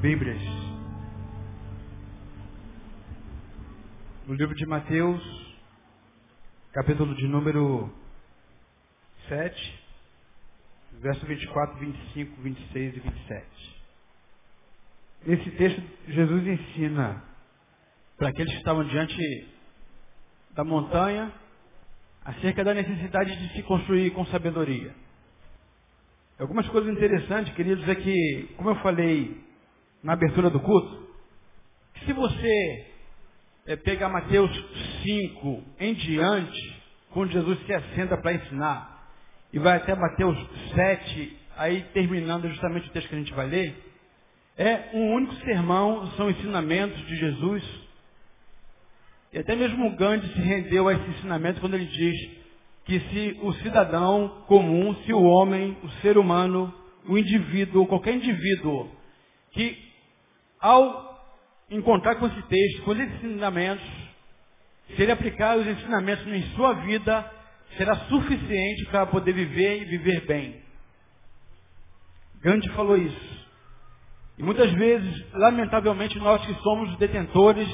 Bíblias. No livro de Mateus, capítulo de número 7, verso 24, 25, 26 e 27. Nesse texto, Jesus ensina para aqueles que estavam diante da montanha acerca da necessidade de se construir com sabedoria. Algumas coisas interessantes, queridos, é que, como eu falei na abertura do culto, se você é, pegar Mateus 5 em diante, quando Jesus se assenta para ensinar, e vai até Mateus 7, aí terminando justamente o texto que a gente vai ler, é um único sermão, são ensinamentos de Jesus. E até mesmo Gandhi se rendeu a esse ensinamento quando ele diz que se o cidadão comum, se o homem, o ser humano, o indivíduo, qualquer indivíduo, que ao encontrar com esse texto, com esses ensinamentos, se ele aplicar os ensinamentos em sua vida, será suficiente para poder viver e viver bem. Gandhi falou isso. E muitas vezes, lamentavelmente, nós que somos detentores,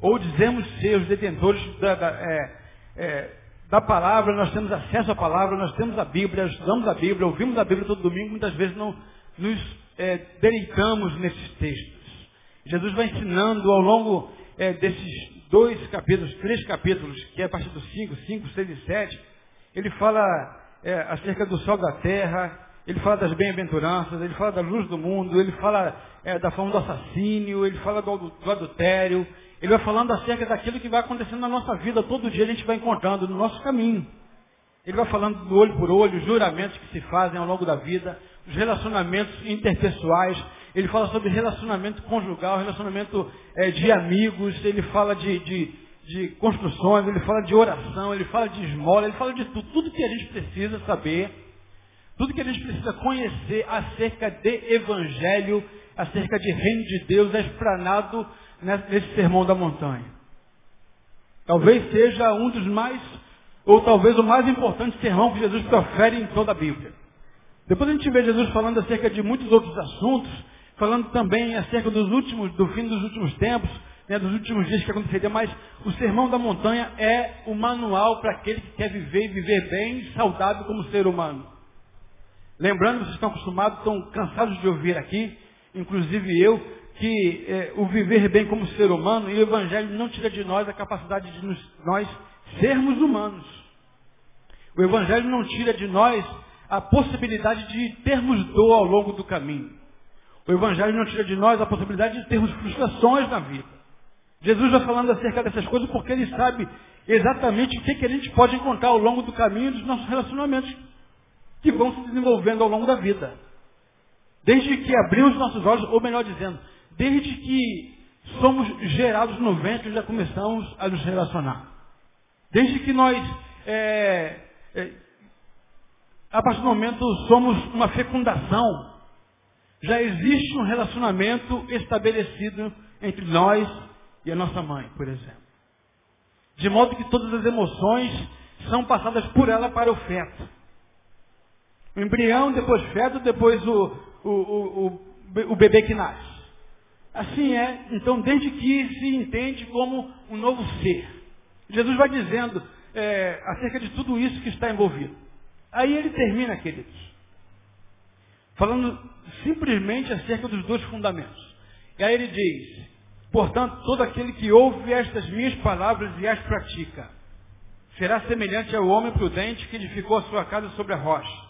ou dizemos ser os detentores da, da é, é, da palavra, nós temos acesso à palavra, nós temos a Bíblia, estudamos a Bíblia, ouvimos a Bíblia todo domingo, muitas vezes não nos é, deleitamos nesses textos. Jesus vai ensinando ao longo é, desses dois capítulos, três capítulos, que é a partir dos 5, 5, 6 e 7, ele fala é, acerca do sol da terra, ele fala das bem-aventuranças, ele fala da luz do mundo, ele fala é, da forma do assassínio, ele fala do, do adultério, ele vai falando acerca daquilo que vai acontecendo na nossa vida. Todo dia a gente vai encontrando no nosso caminho. Ele vai falando do olho por olho, os juramentos que se fazem ao longo da vida, os relacionamentos interpessoais. Ele fala sobre relacionamento conjugal, relacionamento é, de amigos. Ele fala de, de, de construções, ele fala de oração, ele fala de esmola, ele fala de tudo. Tudo que a gente precisa saber, tudo que a gente precisa conhecer acerca de evangelho, acerca de reino de Deus, é explanado nesse sermão da montanha. Talvez seja um dos mais, ou talvez o mais importante sermão que Jesus profere em toda a Bíblia. Depois a gente vê Jesus falando acerca de muitos outros assuntos, falando também acerca dos últimos, do fim dos últimos tempos, né, dos últimos dias que aconteceria, mas o sermão da montanha é o manual para aquele que quer viver e viver bem, saudável como ser humano. Lembrando, vocês estão acostumados, estão cansados de ouvir aqui, inclusive eu, que é, o viver bem como ser humano e o Evangelho não tira de nós a capacidade de nos, nós sermos humanos. O Evangelho não tira de nós a possibilidade de termos dor ao longo do caminho. O Evangelho não tira de nós a possibilidade de termos frustrações na vida. Jesus vai falando acerca dessas coisas porque ele sabe exatamente o que, que a gente pode encontrar ao longo do caminho dos nossos relacionamentos que vão se desenvolvendo ao longo da vida. Desde que abrimos nossos olhos, ou melhor dizendo, Desde que somos gerados no ventre, já começamos a nos relacionar. Desde que nós, é, é, a partir do momento, somos uma fecundação, já existe um relacionamento estabelecido entre nós e a nossa mãe, por exemplo. De modo que todas as emoções são passadas por ela para o feto. O embrião, depois feto, depois o, o, o, o bebê que nasce. Assim é, então, desde que se entende como um novo ser. Jesus vai dizendo é, acerca de tudo isso que está envolvido. Aí ele termina, queridos, falando simplesmente acerca dos dois fundamentos. E aí ele diz, portanto, todo aquele que ouve estas minhas palavras e as pratica, será semelhante ao homem prudente que edificou a sua casa sobre a rocha.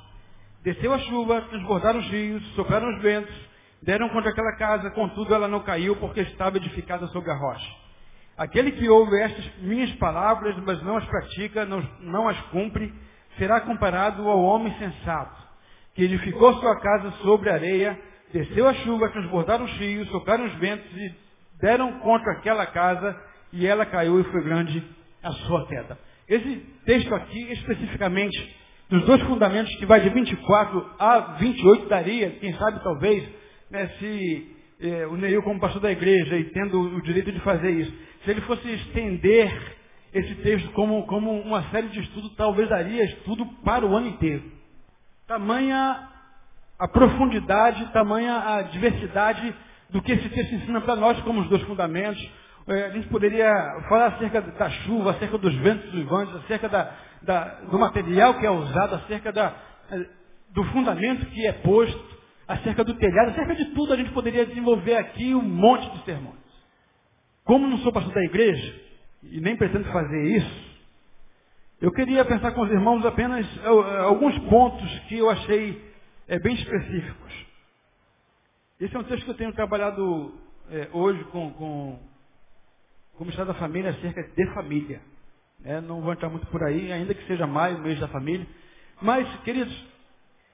Desceu a chuva, transbordaram os rios, sopraram os ventos, Deram contra aquela casa, contudo ela não caiu, porque estava edificada sobre a rocha. Aquele que ouve estas minhas palavras, mas não as pratica, não, não as cumpre, será comparado ao homem sensato, que edificou sua casa sobre areia, desceu a chuva, transbordaram os rios, sopraram os ventos e deram contra aquela casa, e ela caiu e foi grande a sua queda. Esse texto aqui, especificamente, dos dois fundamentos que vai de 24 a 28, daria, quem sabe talvez, né, se é, o Neil, como pastor da igreja, e tendo o direito de fazer isso, se ele fosse estender esse texto como, como uma série de estudos, talvez daria estudo para o ano inteiro. Tamanha a profundidade, tamanha a diversidade do que esse texto ensina para nós como os dois fundamentos. É, a gente poderia falar acerca da chuva, acerca dos ventos uivantes, acerca da, da, do material que é usado, acerca da, é, do fundamento que é posto, acerca do telhado, acerca de tudo a gente poderia desenvolver aqui um monte de sermões. Como não sou pastor da igreja, e nem pretendo fazer isso, eu queria pensar com os irmãos apenas é, alguns pontos que eu achei é, bem específicos. Esse é um texto que eu tenho trabalhado é, hoje com, com, como Estado da Família acerca de família. É, não vou entrar muito por aí, ainda que seja maio, mês da família. Mas, queridos,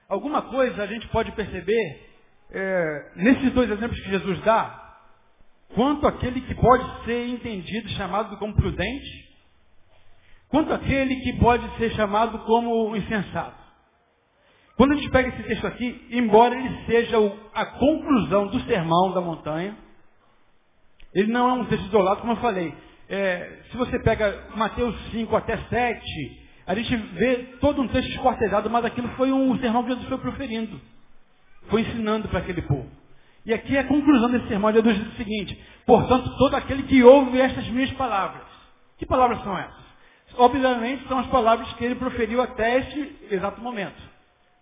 alguma coisa a gente pode perceber é, nesses dois exemplos que Jesus dá, quanto aquele que pode ser entendido, chamado como prudente, quanto aquele que pode ser chamado como insensato. Quando a gente pega esse texto aqui, embora ele seja a conclusão do sermão da montanha, ele não é um texto isolado, como eu falei. É, se você pega Mateus 5 até 7, a gente vê todo um texto escortejado, mas aquilo foi um sermão que Jesus foi proferindo. Foi ensinando para aquele povo. E aqui é a conclusão desse sermão, Jesus diz o seguinte, portanto, todo aquele que ouve estas minhas palavras. Que palavras são essas? Obviamente são as palavras que ele proferiu até este exato momento.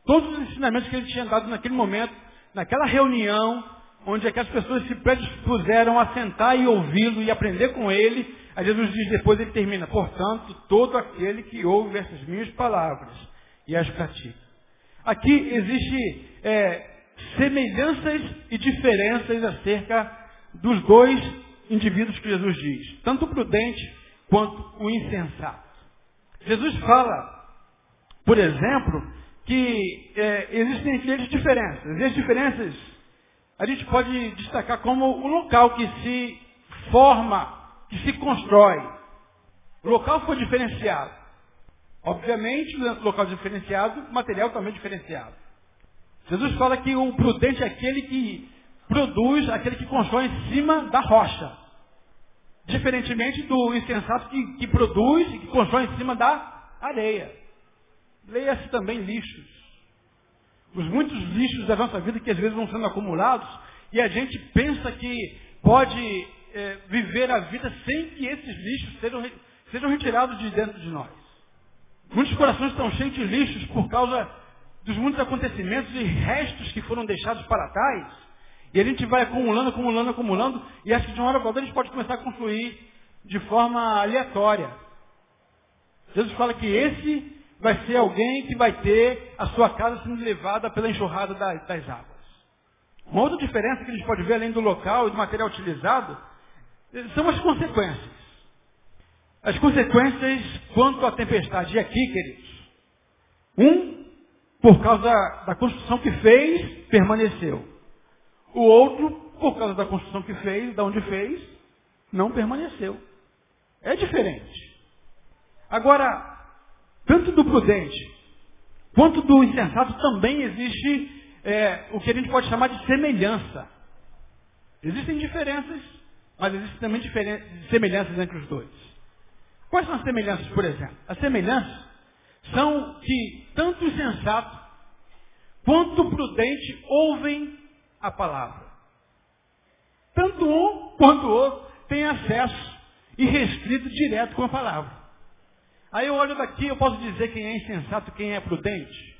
Todos os ensinamentos que ele tinha dado naquele momento, naquela reunião, onde aquelas pessoas se predispuseram a sentar e ouvi-lo e aprender com ele, aí Jesus diz depois, ele termina, portanto, todo aquele que ouve essas minhas palavras e as pratica. Aqui existe é, semelhanças e diferenças acerca dos dois indivíduos que Jesus diz, tanto o prudente quanto o insensato. Jesus fala, por exemplo, que é, existem eles diferenças. E as diferenças a gente pode destacar como o local que se forma, que se constrói. O local foi diferenciado. Obviamente, local diferenciado, o material também diferenciado. Jesus fala que o prudente é aquele que produz, aquele que constrói em cima da rocha. Diferentemente do insensato que, que produz e que constrói em cima da areia. Leia-se também lixos. Os muitos lixos da nossa vida que às vezes vão sendo acumulados e a gente pensa que pode é, viver a vida sem que esses lixos sejam, sejam retirados de dentro de nós. Muitos corações estão cheios de lixos por causa dos muitos acontecimentos e restos que foram deixados para trás. E a gente vai acumulando, acumulando, acumulando, e acho que de uma hora para outra a gente pode começar a construir de forma aleatória. Jesus fala que esse vai ser alguém que vai ter a sua casa sendo levada pela enxurrada das, águas. Uma outra diferença que a gente pode ver, além do local e do material utilizado, são as consequências. As consequências quanto à tempestade. E aqui, queridos, um, por causa da construção que fez, permaneceu. O outro, por causa da construção que fez, da onde fez, não permaneceu. É diferente. Agora, tanto do prudente quanto do insensato também existe é, o que a gente pode chamar de semelhança. Existem diferenças, mas existem também semelhanças entre os dois. Quais são as semelhanças, por exemplo? As semelhanças são que tanto o insensato quanto o prudente ouvem a palavra. Tanto um quanto o outro têm acesso irrestrito direto com a palavra. Aí eu olho daqui, eu posso dizer quem é insensato quem é prudente?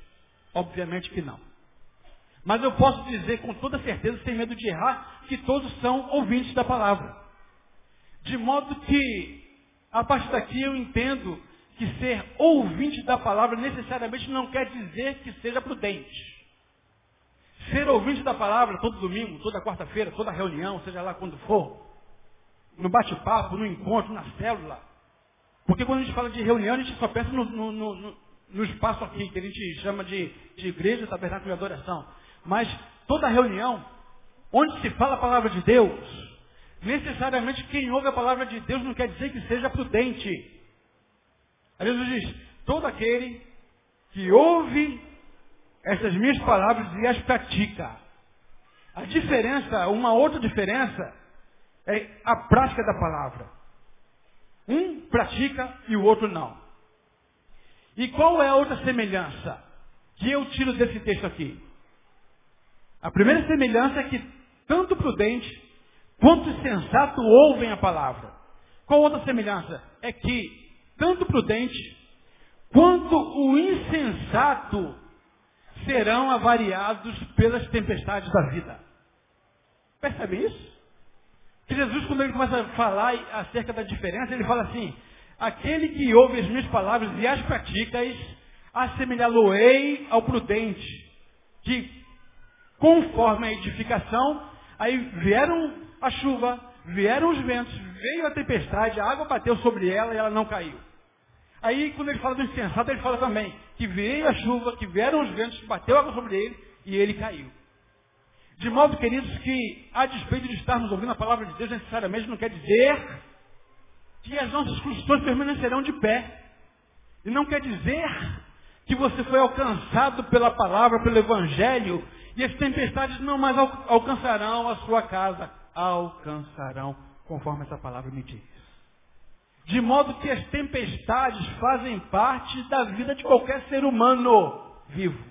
Obviamente que não. Mas eu posso dizer com toda certeza, sem medo de errar, que todos são ouvintes da palavra. De modo que, a partir daqui, eu entendo que ser ouvinte da palavra necessariamente não quer dizer que seja prudente. Ser ouvinte da palavra todo domingo, toda quarta-feira, toda reunião, seja lá quando for, no bate-papo, no encontro, na célula, porque quando a gente fala de reunião, a gente só pensa no, no, no, no espaço aqui, que a gente chama de, de igreja, tabernáculo e adoração. Mas toda reunião, onde se fala a palavra de Deus, necessariamente quem ouve a palavra de Deus não quer dizer que seja prudente. Aí Jesus diz, todo aquele que ouve essas minhas palavras e as pratica. A diferença, uma outra diferença, é a prática da palavra. Um pratica e o outro não. E qual é a outra semelhança que eu tiro desse texto aqui? A primeira semelhança é que tanto prudente quanto sensato ouvem a palavra. Qual outra semelhança? É que tanto prudente quanto o insensato serão avariados pelas tempestades da vida. Percebe isso? Que Jesus, quando ele começa a falar acerca da diferença, ele fala assim, aquele que ouve as minhas palavras e as pratica, assemelhá-lo-ei ao prudente, que conforme a edificação, aí vieram a chuva, vieram os ventos, veio a tempestade, a água bateu sobre ela e ela não caiu. Aí, quando ele fala do insensato, ele fala também que veio a chuva, que vieram os ventos, bateu a água sobre ele e ele caiu. De modo, queridos, que a despeito de estarmos ouvindo a palavra de Deus, necessariamente não quer dizer que as nossas construções permanecerão de pé. E não quer dizer que você foi alcançado pela palavra, pelo Evangelho, e as tempestades não mais alcançarão a sua casa. Alcançarão, conforme essa palavra me diz. De modo que as tempestades fazem parte da vida de qualquer ser humano vivo.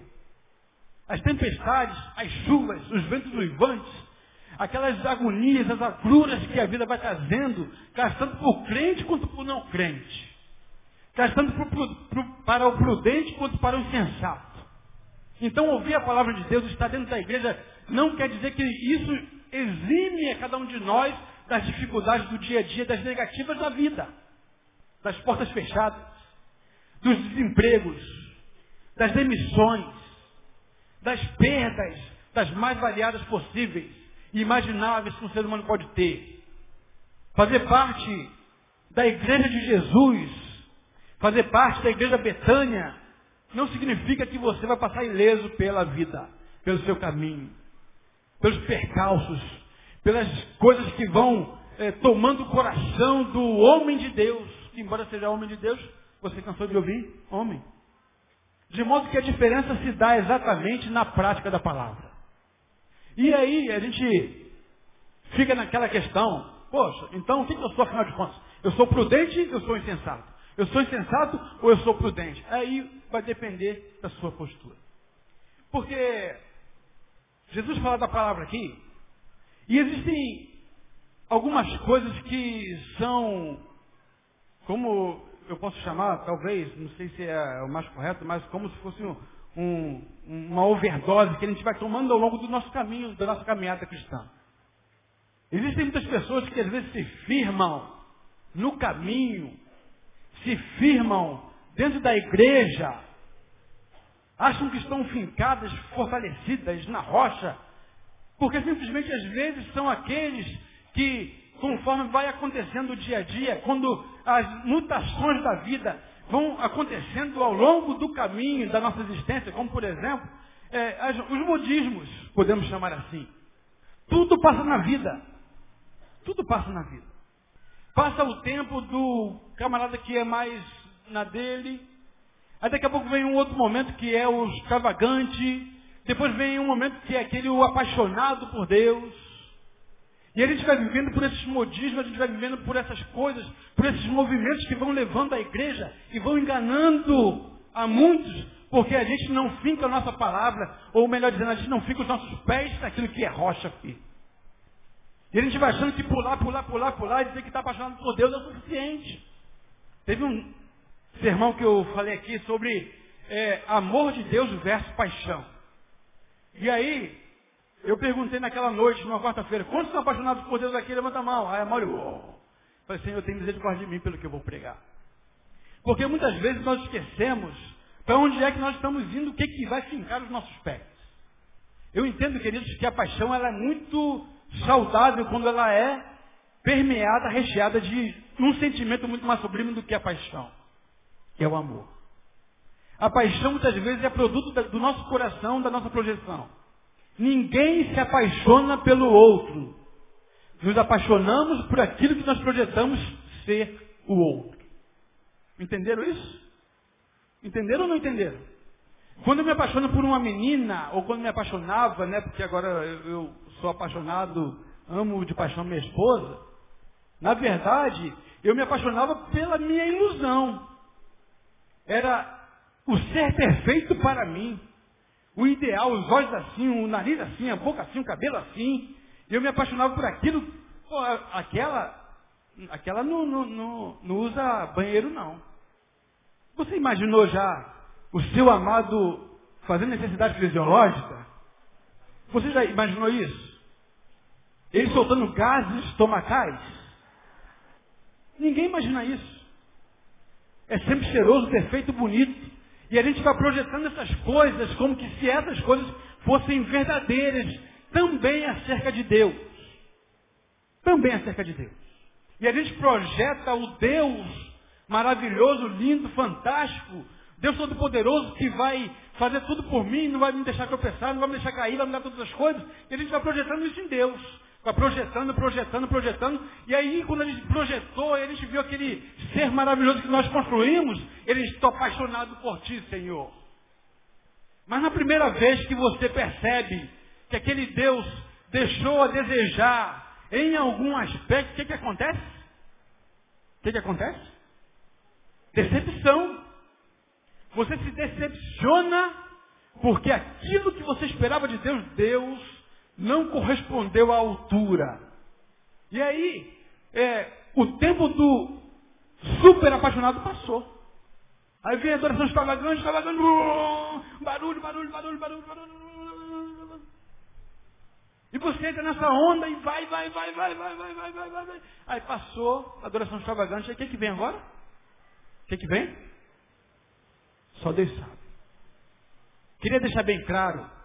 As tempestades, as chuvas, os ventos uivantes, aquelas agonias, as agruras que a vida vai trazendo, gastando por crente quanto por não crente. Gastando para o prudente quanto para o insensato. Então ouvir a palavra de Deus, estar dentro da igreja, não quer dizer que isso exime a cada um de nós das dificuldades do dia a dia, das negativas da vida, das portas fechadas, dos desempregos, das demissões, das perdas, das mais variadas possíveis e imagináveis que um ser humano pode ter. Fazer parte da igreja de Jesus, fazer parte da igreja Betânia, não significa que você vai passar ileso pela vida, pelo seu caminho, pelos percalços, pelas coisas que vão é, tomando o coração do homem de Deus, que embora seja homem de Deus, você cansou de ouvir? Homem. De modo que a diferença se dá exatamente na prática da palavra. E aí a gente fica naquela questão, poxa, então o que eu sou afinal de contas? Eu sou prudente, eu sou insensato. Eu sou insensato ou eu sou prudente? Aí vai depender da sua postura. Porque Jesus fala da palavra aqui, e existem algumas coisas que são, como eu posso chamar, talvez, não sei se é o mais correto, mas como se fosse um, um, uma overdose que a gente vai tomando ao longo do nosso caminho, da nossa caminhada cristã. Existem muitas pessoas que às vezes se firmam no caminho se firmam dentro da igreja, acham que estão fincadas, fortalecidas na rocha, porque simplesmente às vezes são aqueles que, conforme vai acontecendo o dia a dia, quando as mutações da vida vão acontecendo ao longo do caminho da nossa existência, como por exemplo, é, as, os modismos, podemos chamar assim. Tudo passa na vida. Tudo passa na vida. Passa o tempo do camarada que é mais na dele. Aí daqui a pouco vem um outro momento que é o extravagante. Depois vem um momento que é aquele o apaixonado por Deus. E a gente vai vivendo por esses modismos, a gente vai vivendo por essas coisas, por esses movimentos que vão levando a igreja e vão enganando a muitos, porque a gente não finca a nossa palavra, ou melhor dizendo, a gente não fica os nossos pés naquilo que é rocha aqui. E a gente vai achando que pular, pular, pular, pular e dizer que está apaixonado por Deus é o suficiente. Teve um sermão que eu falei aqui sobre é, amor de Deus versus paixão. E aí, eu perguntei naquela noite, numa quarta-feira, quantos são apaixonados por Deus aqui? Levanta a mão. Aí a Mauro, oh. falei, Senhor, tem misericórdia de mim pelo que eu vou pregar. Porque muitas vezes nós esquecemos para onde é que nós estamos indo, o que, que vai fincar os nossos pés. Eu entendo, queridos, que a paixão ela é muito saudável quando ela é permeada, recheada de um sentimento muito mais sublime do que a paixão, que é o amor. A paixão muitas vezes é produto do nosso coração, da nossa projeção. Ninguém se apaixona pelo outro. Nos apaixonamos por aquilo que nós projetamos ser o outro. Entenderam isso? Entenderam ou não entenderam? Quando eu me apaixono por uma menina, ou quando me apaixonava, né, porque agora eu sou apaixonado, amo de paixão minha esposa, na verdade, eu me apaixonava pela minha ilusão. Era o ser perfeito para mim. O ideal, os olhos assim, o nariz assim, a boca assim, o cabelo assim. E eu me apaixonava por aquilo. Pô, aquela, aquela não, não, não, não usa banheiro, não. Você imaginou já o seu amado fazendo necessidade fisiológica? Você já imaginou isso? Ele soltando gases estomacais? Ninguém imagina isso. É sempre cheiroso, perfeito, bonito. E a gente vai projetando essas coisas como que se essas coisas fossem verdadeiras também acerca de Deus. Também acerca de Deus. E a gente projeta o Deus maravilhoso, lindo, fantástico, Deus Todo-Poderoso que vai fazer tudo por mim, não vai me deixar tropeçar, não vai me deixar cair, vai me dar todas as coisas. E a gente vai projetando isso em Deus. Vai projetando, projetando, projetando. E aí, quando a gente projetou, a gente viu aquele ser maravilhoso que nós construímos, ele está apaixonado por ti, Senhor. Mas na primeira vez que você percebe que aquele Deus deixou a desejar em algum aspecto, o que, que acontece? O que, que acontece? Decepção. Você se decepciona porque aquilo que você esperava de Deus, Deus não correspondeu à altura. E aí, é, o tempo do super apaixonado passou. Aí vem a adoração extravagante, extravagante, barulho, barulho, barulho, barulho, barulho. E você entra nessa onda e vai, vai, vai, vai, vai, vai, vai, vai, vai. Aí passou a adoração extravagante. Aí o que, que vem agora? O que, que vem? Só Deus sabe. Queria deixar bem claro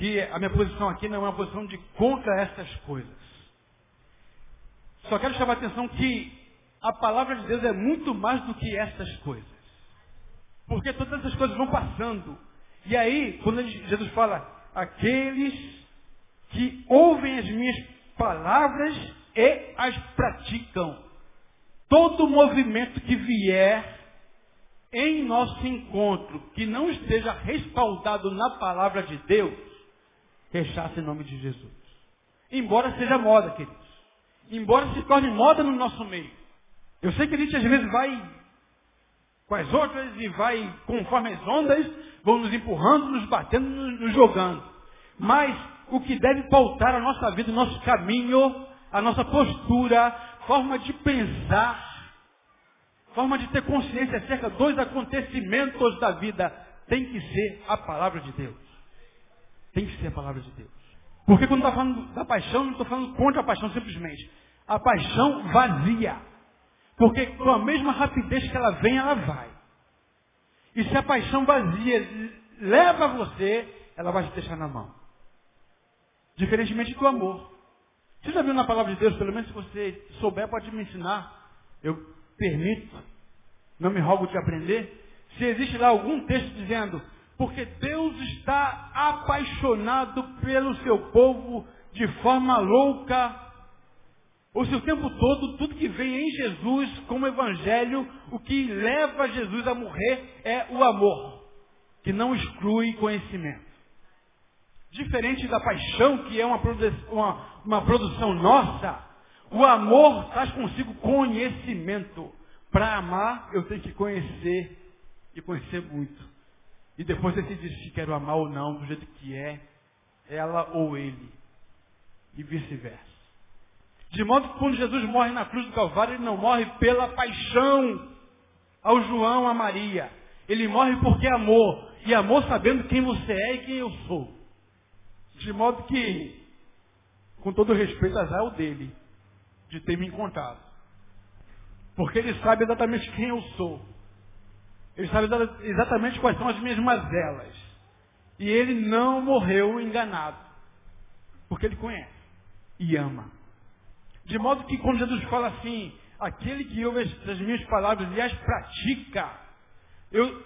que a minha posição aqui não é uma posição de contra essas coisas. Só quero chamar a atenção que a palavra de Deus é muito mais do que essas coisas. Porque todas essas coisas vão passando. E aí, quando Jesus fala, aqueles que ouvem as minhas palavras e as praticam, todo movimento que vier em nosso encontro que não esteja respaldado na palavra de Deus, rechaça em nome de Jesus. Embora seja moda, queridos. Embora se torne moda no nosso meio. Eu sei que a gente às vezes vai com as outras e vai conforme as ondas, vão nos empurrando, nos batendo, nos jogando. Mas o que deve pautar a nossa vida, o nosso caminho, a nossa postura, forma de pensar, forma de ter consciência acerca dos acontecimentos da vida tem que ser a palavra de Deus. Tem que ser a palavra de Deus. Porque quando está falando da paixão, não estou falando contra a paixão simplesmente. A paixão vazia. Porque com a mesma rapidez que ela vem, ela vai. E se a paixão vazia leva você, ela vai te deixar na mão. Diferentemente do amor. Você já viu na palavra de Deus, pelo menos se você souber, pode me ensinar. Eu permito, não me rogo de aprender. Se existe lá algum texto dizendo, porque Deus está apaixonado pelo seu povo de forma louca. O tempo todo, tudo que vem em Jesus como evangelho, o que leva Jesus a morrer é o amor, que não exclui conhecimento. Diferente da paixão, que é uma, uma, uma produção nossa, o amor traz consigo conhecimento. Para amar, eu tenho que conhecer, e conhecer muito. E depois decidir se quero amar ou não, do jeito que é, ela ou ele. E vice-versa. De modo que quando Jesus morre na cruz do Calvário, ele não morre pela paixão ao João, a Maria. Ele morre porque amou. E amou sabendo quem você é e quem eu sou. De modo que, com todo respeito, azar é o dele, de ter me encontrado. Porque ele sabe exatamente quem eu sou. Ele sabe exatamente quais são as minhas mazelas. E ele não morreu enganado. Porque ele conhece e ama. De modo que quando Jesus fala assim, aquele que ouve as minhas palavras e as pratica, eu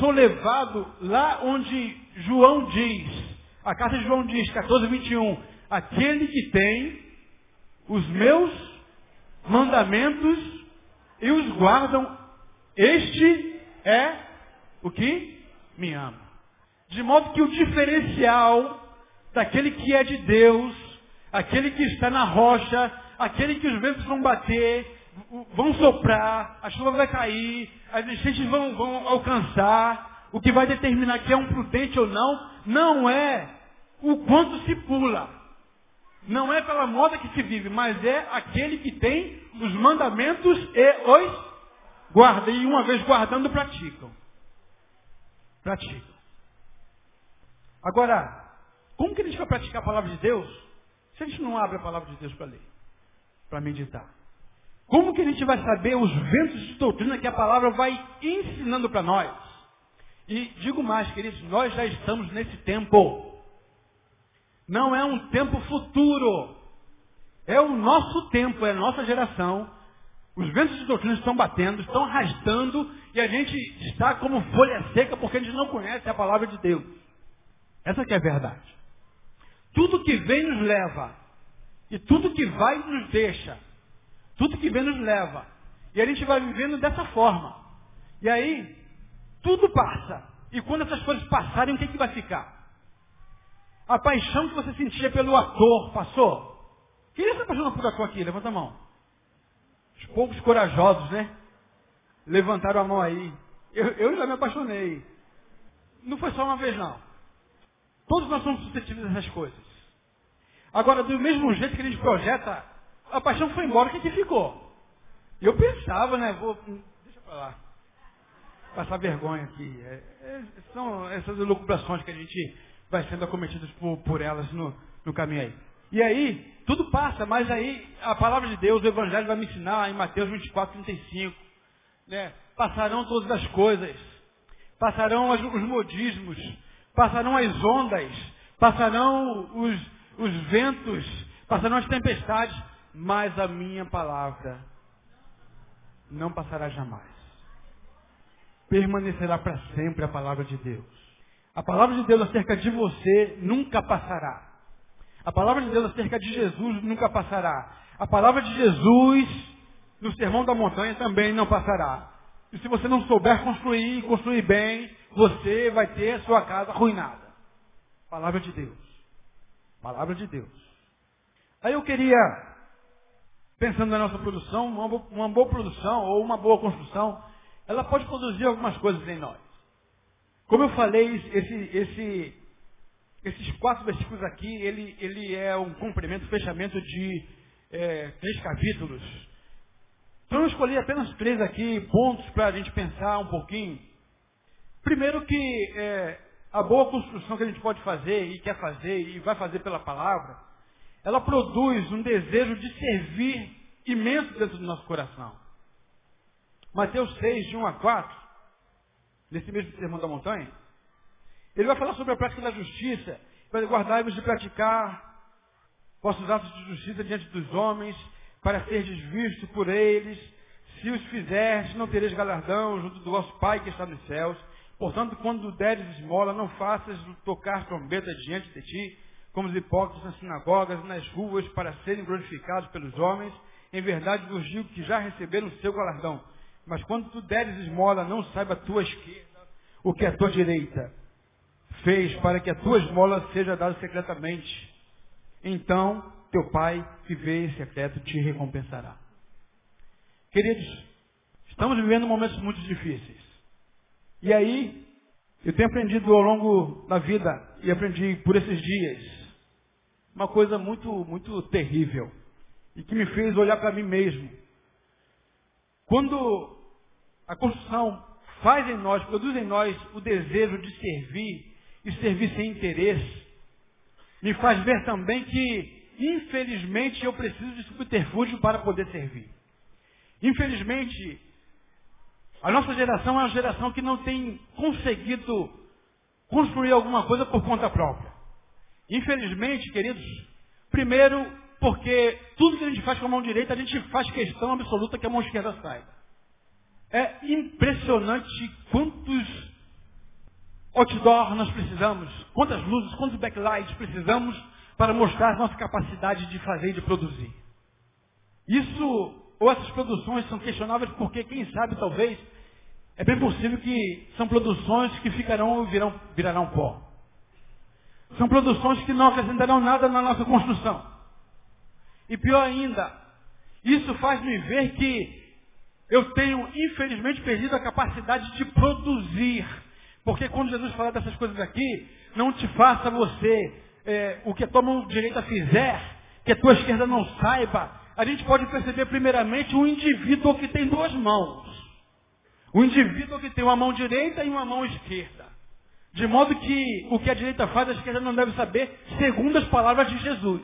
sou levado lá onde João diz, a carta de João diz, 14, 21, aquele que tem os meus mandamentos e os guardam, este é o que me ama. De modo que o diferencial daquele que é de Deus, aquele que está na rocha, aquele que os ventos vão bater, vão soprar, a chuva vai cair, as enchentes vão, vão alcançar, o que vai determinar que é um prudente ou não, não é o quanto se pula. Não é pela moda que se vive, mas é aquele que tem os mandamentos e os guarda. E uma vez guardando, praticam. Praticam. Agora, como que a gente vai praticar a palavra de Deus se a gente não abre a palavra de Deus para ler? Para meditar? Como que a gente vai saber os ventos de doutrina que a palavra vai ensinando para nós? E digo mais, queridos, nós já estamos nesse tempo. Não é um tempo futuro. É o nosso tempo, é a nossa geração. Os ventos doutrina estão batendo, estão arrastando, e a gente está como folha seca porque a gente não conhece a palavra de Deus. Essa que é a verdade. Tudo que vem nos leva, e tudo que vai nos deixa. Tudo que vem nos leva. E a gente vai vivendo dessa forma. E aí, tudo passa. E quando essas coisas passarem, o que, que vai ficar? A paixão que você sentia pelo ator passou? Quem se apaixonou por ator aqui? Levanta a mão. Os poucos corajosos, né? Levantaram a mão aí. Eu, eu já me apaixonei. Não foi só uma vez, não. Todos nós somos suscetíveis dessas coisas. Agora, do mesmo jeito que a gente projeta, a paixão foi embora, o que, ficou? Eu pensava, né? Vou. Deixa pra lá. Passar vergonha aqui. É, é, são essas elucubrações que a gente vai sendo acometidos por, por elas no, no caminho aí. E aí, tudo passa, mas aí a palavra de Deus, o Evangelho vai me ensinar em Mateus 24, 35. Né? Passarão todas as coisas, passarão as, os modismos, passarão as ondas, passarão os, os ventos, passarão as tempestades, mas a minha palavra não passará jamais. Permanecerá para sempre a palavra de Deus. A palavra de Deus acerca de você nunca passará. A palavra de Deus acerca de Jesus nunca passará. A palavra de Jesus no Sermão da Montanha também não passará. E se você não souber construir, construir bem, você vai ter a sua casa arruinada. Palavra de Deus. Palavra de Deus. Aí eu queria, pensando na nossa produção, uma boa, uma boa produção ou uma boa construção, ela pode produzir algumas coisas em nós. Como eu falei, esse, esse esses quatro versículos aqui, ele, ele é um complemento, fechamento de é, três capítulos. Então eu escolhi apenas três aqui, pontos para a gente pensar um pouquinho. Primeiro que é, a boa construção que a gente pode fazer e quer fazer e vai fazer pela palavra, ela produz um desejo de servir imenso dentro do nosso coração. Mateus 6, de 1 a 4, nesse mesmo sermão da montanha, ele vai falar sobre a prática da justiça. Vai guardar-vos de praticar vossos atos de justiça diante dos homens, para seres vistos por eles. Se os fizerdes, não tereis galardão junto do vosso Pai que está nos céus. Portanto, quando deres esmola, não faças tocar trombeta diante de ti, como os hipócritas nas sinagogas e nas ruas, para serem glorificados pelos homens. Em verdade vos digo que já receberam o seu galardão. Mas quando tu deres esmola, não saiba a tua esquerda o que é a tua direita fez para que a tua esmola seja dada secretamente. Então, teu pai que vê em secreto te recompensará. Queridos, estamos vivendo momentos muito difíceis. E aí, eu tenho aprendido ao longo da vida, e aprendi por esses dias, uma coisa muito, muito terrível, e que me fez olhar para mim mesmo. Quando a construção faz em nós, produz em nós o desejo de servir, e servir sem interesse, me faz ver também que, infelizmente, eu preciso de subterfúgio para poder servir. Infelizmente, a nossa geração é uma geração que não tem conseguido construir alguma coisa por conta própria. Infelizmente, queridos, primeiro, porque tudo que a gente faz com a mão direita, a gente faz questão absoluta que a mão esquerda saiba. É impressionante quantos outdoor nós precisamos? Quantas luzes, quantos backlights precisamos para mostrar nossa capacidade de fazer e de produzir? Isso, ou essas produções são questionáveis porque, quem sabe, talvez, é bem possível que são produções que ficarão ou virão, virarão pó. São produções que não acrescentarão nada na nossa construção. E pior ainda, isso faz-me ver que eu tenho, infelizmente, perdido a capacidade de produzir Porque quando Jesus fala dessas coisas aqui, não te faça você é, o que a tua mão direita fizer, que a tua esquerda não saiba. A gente pode perceber primeiramente um indivíduo que tem duas mãos. O indivíduo que tem uma mão direita e uma mão esquerda. De modo que o que a direita faz, a esquerda não deve saber, segundo as palavras de Jesus.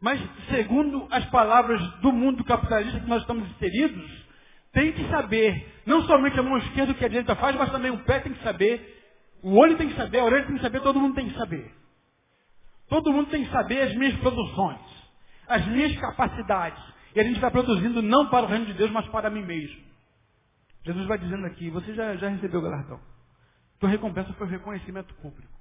Mas, segundo as palavras do mundo capitalista que nós estamos inseridos, tem que saber, não somente a mão esquerda o que a direita faz, mas também o pé tem que saber, o olho tem que saber, a orelha tem que saber, todo mundo tem que saber. Todo mundo tem que saber as minhas produções, as minhas capacidades. E a gente está produzindo não para o reino de Deus, mas para mim mesmo. Jesus vai dizendo aqui, você já, já recebeu o galardão. Tua recompensa foi o reconhecimento público.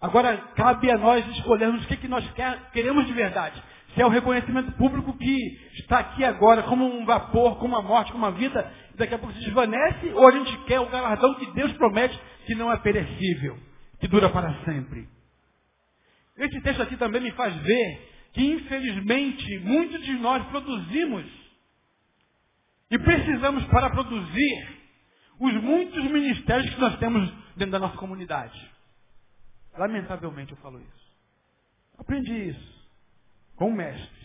Agora, cabe a nós escolhermos o que, que nós quer, queremos de verdade. Se é o reconhecimento público que está aqui agora como um vapor, como uma morte, como uma vida, daqui a pouco se desvanece, ou a gente quer o galardão que Deus promete, que não é perecível, que dura para sempre. Esse texto aqui também me faz ver que, infelizmente, muitos de nós produzimos e precisamos, para produzir, os muitos ministérios que nós temos dentro da nossa comunidade. Lamentavelmente eu falo isso. Aprendi isso com o mestre.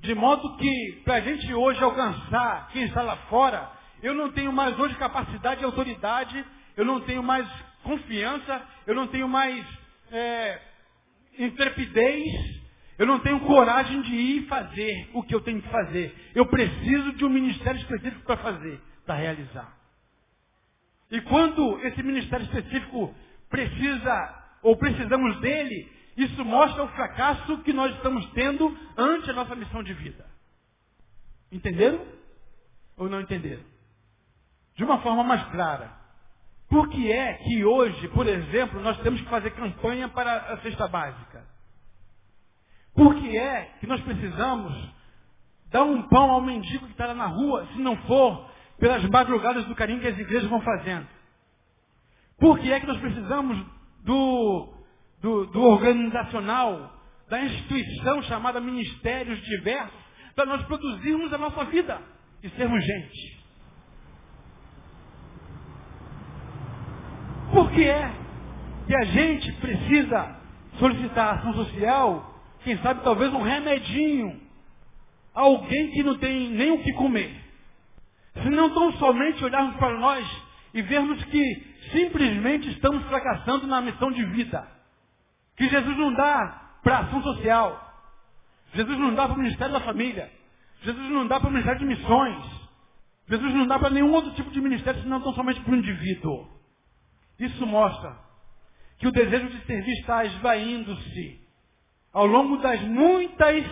De modo que, para a gente hoje alcançar quem está lá fora, eu não tenho mais hoje capacidade e autoridade, eu não tenho mais confiança, eu não tenho mais é, intrepidez, eu não tenho coragem de ir fazer o que eu tenho que fazer. Eu preciso de um ministério específico para fazer, para realizar. E quando esse ministério específico precisa, ou precisamos dele, isso mostra o fracasso que nós estamos tendo ante a nossa missão de vida. Entenderam? Ou não entenderam? De uma forma mais clara. Por que é que hoje, por exemplo, nós temos que fazer campanha para a cesta básica? Por que é que nós precisamos dar um pão ao mendigo que está lá na rua, se não for pelas madrugadas do carinho que as igrejas vão fazendo? Por que é que nós precisamos do, do, do organizacional, da instituição chamada ministérios diversos, para nós produzirmos a nossa vida e sermos gente? Por que é que a gente precisa solicitar ação social, quem sabe talvez um remedinho, a alguém que não tem nem o que comer? Se não tão somente olharmos para nós e vermos que simplesmente estamos fracassando na missão de vida. Que Jesus não dá para ação social. Jesus não dá para o Ministério da Família. Jesus não dá para o Ministério de Missões. Jesus não dá para nenhum outro tipo de ministério, senão tão somente para o indivíduo. Isso mostra que o desejo de servir está esvaindo-se ao longo das muitas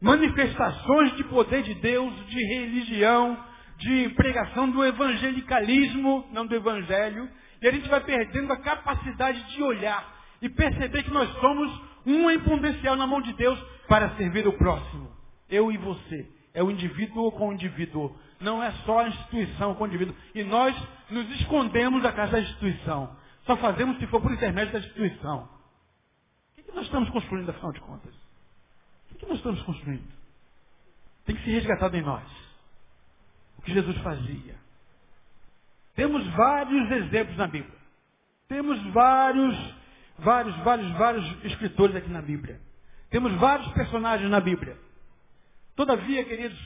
manifestações de poder de Deus, de religião, de pregação do evangelicalismo, não do evangelho, e a gente vai perdendo a capacidade de olhar e perceber que nós somos um em potencial na mão de Deus para servir o próximo. Eu e você. É o indivíduo com o indivíduo. Não é só a instituição com o indivíduo. E nós nos escondemos atrás da instituição. Só fazemos se for por intermédio da instituição. O que nós estamos construindo, afinal de contas? O que nós estamos construindo? Tem que ser resgatado em nós o que Jesus fazia. Temos vários exemplos na Bíblia. Temos vários, vários, vários, vários escritores aqui na Bíblia. Temos vários personagens na Bíblia. Todavia, queridos,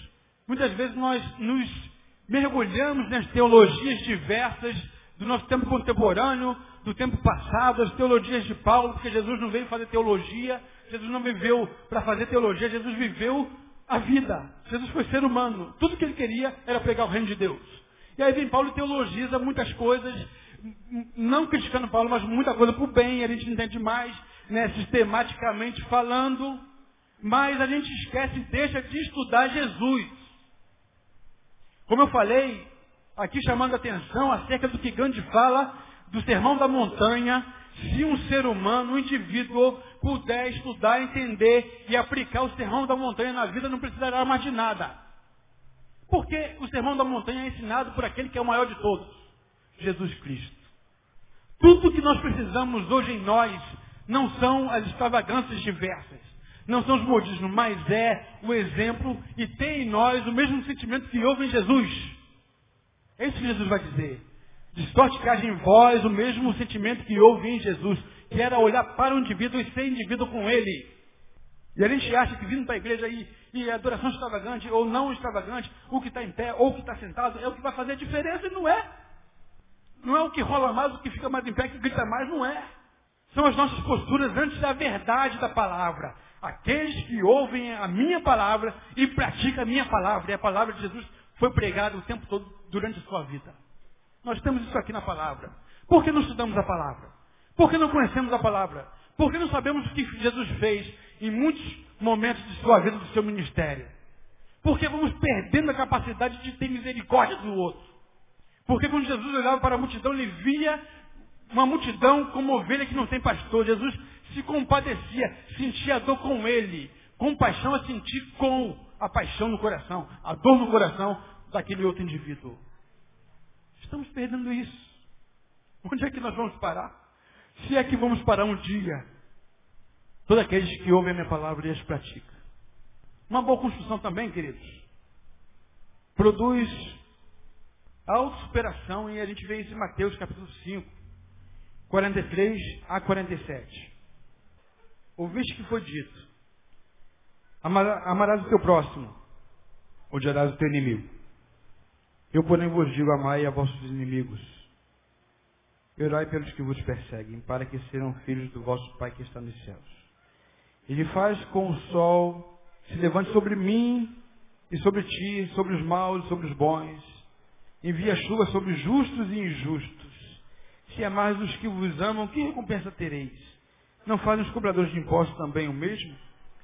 muitas vezes nós nos mergulhamos nas teologias diversas do nosso tempo contemporâneo, do tempo passado, as teologias de Paulo, porque Jesus não veio fazer teologia, Jesus não viveu para fazer teologia, Jesus viveu a vida. Jesus foi ser humano. Tudo que ele queria era pregar o reino de Deus. E aí vem Paulo e teologiza muitas coisas, não criticando Paulo, mas muita coisa para o bem, a gente entende mais, né, sistematicamente falando, mas a gente esquece e deixa de estudar Jesus. Como eu falei, aqui chamando a atenção acerca do que Gandhi fala do sermão da montanha, se um ser humano, um indivíduo, puder estudar, entender e aplicar o sermão da montanha na vida, não precisará mais de nada. Porque o sermão da montanha é ensinado por aquele que é o maior de todos, Jesus Cristo. Tudo que nós precisamos hoje em nós não são as extravagâncias diversas, não são os modismos, mas é o exemplo e tem em nós o mesmo sentimento que houve em Jesus. É isso que Jesus vai dizer. De sorte que haja em vós o mesmo sentimento que houve em Jesus, que era olhar para o indivíduo e ser indivíduo com ele. E a gente acha que vindo para a igreja e, e adoração extravagante ou não extravagante, o que está em pé ou o que está sentado, é o que vai fazer a diferença e não é. Não é o que rola mais, o que fica mais em pé, que grita mais, não é. São as nossas posturas antes da verdade da palavra. Aqueles que ouvem a minha palavra e praticam a minha palavra. E a palavra de Jesus foi pregada o tempo todo durante a sua vida. Nós temos isso aqui na palavra. Por que não estudamos a palavra? Por que não conhecemos a palavra? Por que não sabemos o que Jesus fez em muitos momentos de sua vida, do seu ministério? Porque vamos perdendo a capacidade de ter misericórdia do outro. Porque quando Jesus olhava para a multidão, ele via uma multidão como ovelha que não tem pastor. Jesus se compadecia, sentia a dor com ele. Compaixão é sentir com a paixão no coração, a dor no coração daquele outro indivíduo. Estamos perdendo isso. Onde é que nós vamos parar? Se é que vamos parar um dia. Todos aqueles que ouvem a minha palavra e as praticam. Uma boa construção também, queridos, produz autossuperação e a gente vê isso em Mateus capítulo 5, 43 a 47. Ouviste que foi dito, amarás o teu próximo, odiarás o teu inimigo. Eu, porém, vos digo, amai a vossos inimigos. Orai pelos que vos perseguem, para que sejam filhos do vosso Pai que está nos céus. Ele faz com o sol se levante sobre mim e sobre ti, sobre os maus e sobre os bons. Envia chuva sobre justos e injustos. Se é mais os que vos amam, que recompensa tereis? Não fazem os cobradores de impostos também o mesmo?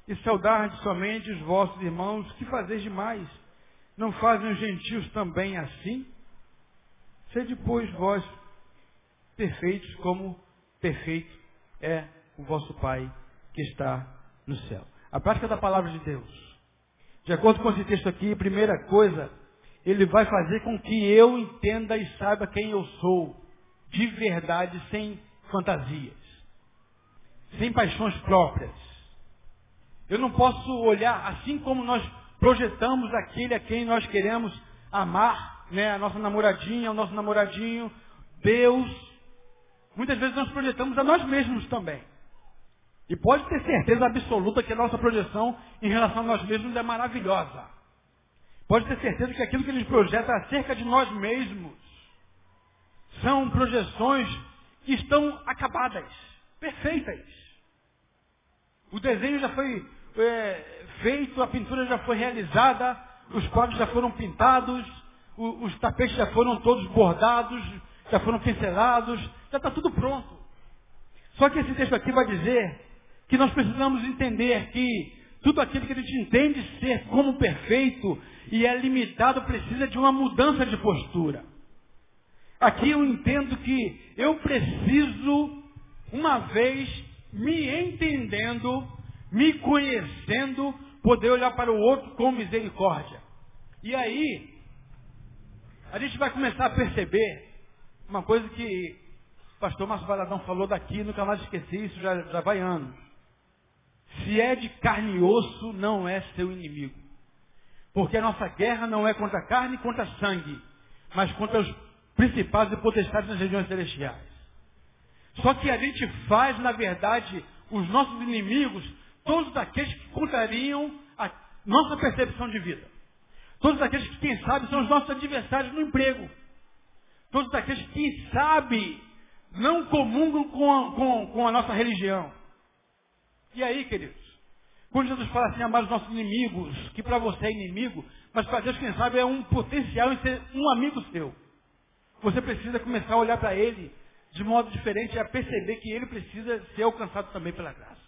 E saudar somente os vossos irmãos, que fazeis demais? Não fazem os gentios também assim? Sede, pois, vós perfeitos, como perfeito é o vosso Pai que está no céu. A prática da palavra de Deus. De acordo com esse texto aqui, primeira coisa, ele vai fazer com que eu entenda e saiba quem eu sou, de verdade, sem fantasias, sem paixões próprias. Eu não posso olhar assim como nós projetamos aquele a quem nós queremos amar, né, a nossa namoradinha, o nosso namoradinho, Deus. Muitas vezes nós projetamos a nós mesmos também. E pode ter certeza absoluta que a nossa projeção em relação a nós mesmos é maravilhosa. Pode ter certeza que aquilo que ele projeta acerca de nós mesmos são projeções que estão acabadas, perfeitas. O desenho já foi é, feito, a pintura já foi realizada, os quadros já foram pintados, o, os tapetes já foram todos bordados, já foram pincelados, já está tudo pronto. Só que esse texto aqui vai dizer que nós precisamos entender que tudo aquilo que a gente entende ser como perfeito e é limitado precisa de uma mudança de postura. Aqui eu entendo que eu preciso, uma vez, me entendendo, me conhecendo, poder olhar para o outro com misericórdia. E aí, a gente vai começar a perceber uma coisa que o pastor Márcio Valadão falou daqui, nunca mais esqueci, isso já, já vai anos. Se é de carne e osso, não é seu inimigo. Porque a nossa guerra não é contra carne e contra sangue, mas contra os principais e potestades das regiões celestiais. Só que a gente faz, na verdade, os nossos inimigos, todos aqueles que contrariam a nossa percepção de vida. Todos aqueles que, quem sabe, são os nossos adversários no emprego. Todos aqueles que, quem sabe, não comungam com a, com, com a nossa religião. E aí, queridos? Quando Jesus fala assim, amar os nossos inimigos, que para você é inimigo, mas para Deus, quem sabe, é um potencial em ser um amigo seu. Você precisa começar a olhar para ele de modo diferente e a perceber que ele precisa ser alcançado também pela graça.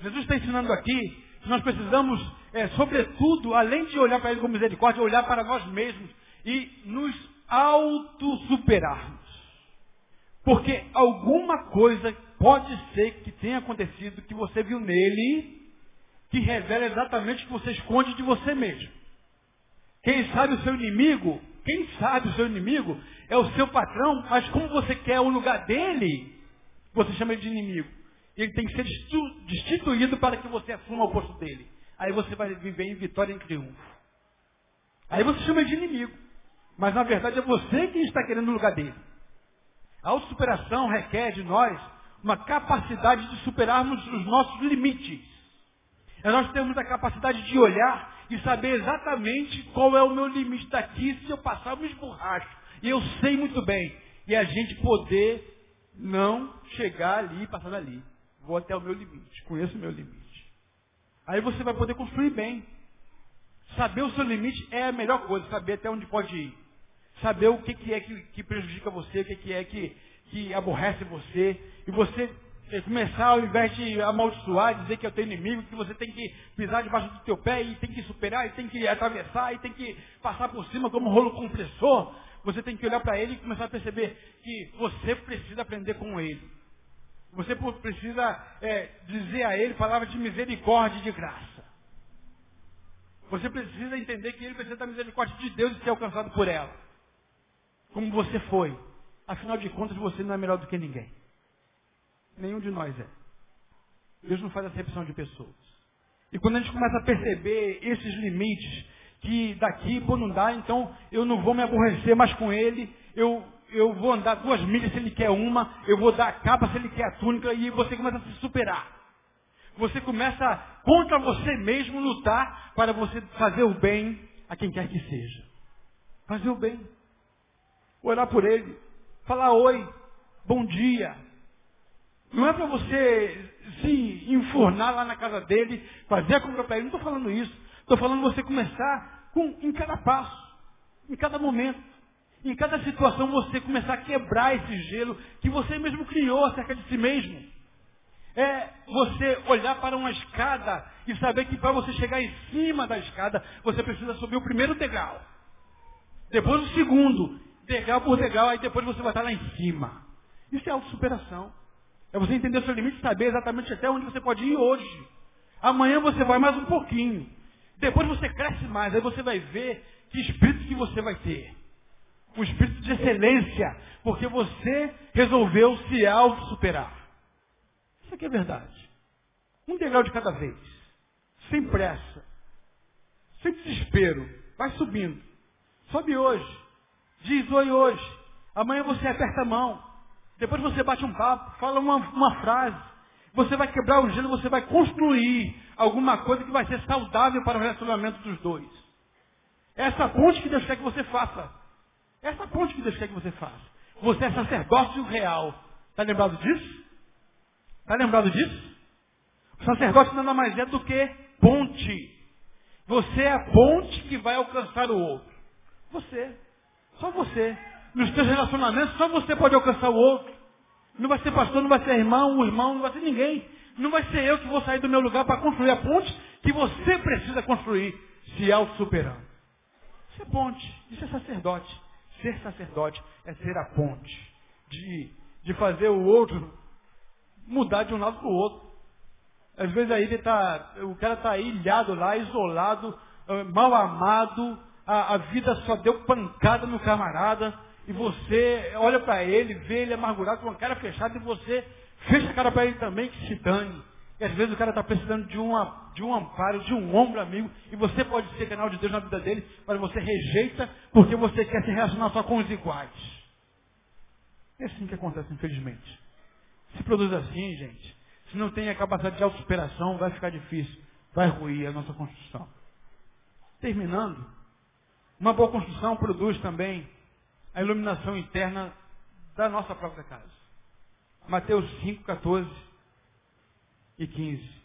Jesus está ensinando aqui que nós precisamos, é, sobretudo, além de olhar para ele com misericórdia, olhar para nós mesmos e nos auto-superarmos. Porque alguma coisa pode ser que tenha acontecido que você viu nele que revela exatamente o que você esconde de você mesmo. Quem sabe o seu inimigo, quem sabe o seu inimigo é o seu patrão, mas como você quer o lugar dele, você chama ele de inimigo. Ele tem que ser destituído para que você assuma o posto dele. Aí você vai viver em vitória e em triunfo. Aí você chama ele de inimigo. Mas na verdade é você que está querendo o lugar dele. A autossuperação requer de nós uma capacidade de superarmos os nossos limites. É nós temos a capacidade de olhar e saber exatamente qual é o meu limite daqui. Se eu passar, eu me esborracho. E eu sei muito bem. E a gente poder não chegar ali e passar dali. Vou até o meu limite. Conheço o meu limite. Aí você vai poder construir bem. Saber o seu limite é a melhor coisa. Saber até onde pode ir. Saber o que, é que, prejudica você, o que é que, que aborrece você. E você começar, ao invés de amaldiçoar, dizer que é o teu inimigo, que você tem que pisar debaixo do teu pé e tem que superar, e tem que atravessar, e tem que passar por cima como um rolo compressor, você tem que olhar para ele e começar a perceber que você precisa aprender com ele. Você precisa é, dizer a ele palavras de misericórdia e de graça. Você precisa entender que ele precisa da misericórdia de Deus e ser alcançado por ela. Como você foi. Afinal de contas, você não é melhor do que ninguém. Nenhum de nós é. Deus não faz acepção de pessoas. E quando a gente começa a perceber esses limites, que daqui, pô, não dá, então eu não vou me aborrecer mais com ele, eu, eu vou andar duas milhas se ele quer uma, eu vou dar a capa se ele quer a túnica, e você começa a se superar. Você começa contra você mesmo lutar para você fazer o bem a quem quer que seja. Fazer o bem. Orar por ele. Falar oi, bom dia, não é para você se enfurnar lá na casa dele, fazer a compra para ele. Não estou falando isso. Estou falando você começar com, em cada passo, em cada momento. Em cada situação você começar a quebrar esse gelo que você mesmo criou acerca de si mesmo. É você olhar para uma escada e saber que para você chegar em cima da escada, você precisa subir o primeiro degrau. Depois o segundo, degrau por degrau, aí depois você vai estar lá em cima. Isso é autossuperação. É você entender o seu limite e saber exatamente até onde você pode ir hoje. Amanhã você vai mais um pouquinho. Depois você cresce mais, aí você vai ver que espírito que você vai ter. Um espírito de excelência, porque você resolveu se auto-superar. Isso aqui é verdade. Um degrau de cada vez. Sem pressa. Sem desespero. Vai subindo. Sobe hoje. Diz oi hoje. Amanhã você aperta a mão. Depois você bate um papo, fala uma, uma frase. Você vai quebrar o gelo, você vai construir alguma coisa que vai ser saudável para o relacionamento dos dois. Essa ponte que Deus quer que você faça. Essa ponte que Deus quer que você faça. Você é sacerdócio real. Está lembrado disso? Está lembrado disso? O sacerdócio nada mais é do que ponte. Você é a ponte que vai alcançar o outro. Você. Só você. Nos seus relacionamentos, só você pode alcançar o outro. Não vai ser pastor, não vai ser irmão, o irmão, não vai ser ninguém. Não vai ser eu que vou sair do meu lugar para construir a ponte que você precisa construir, se auto-superando. Isso é ponte, isso é sacerdote. Ser sacerdote é ser a ponte. De, de fazer o outro mudar de um lado para o outro. Às vezes aí ele tá, o cara está ilhado lá, isolado, ah, mal amado, a, a vida só deu pancada no camarada, e você olha para ele, vê ele amargurado com a cara fechada e você fecha a cara para ele também que se dane. E às vezes o cara está precisando de, uma, de um amparo, de um ombro amigo, e você pode ser canal de Deus na vida dele, mas você rejeita porque você quer se relacionar só com os iguais. É assim que acontece, infelizmente. Se produz assim, gente, se não tem a capacidade de autossuperação, vai ficar difícil, vai ruir a nossa construção. Terminando, uma boa construção produz também a iluminação interna da nossa própria casa. Mateus 5, 14 e 15.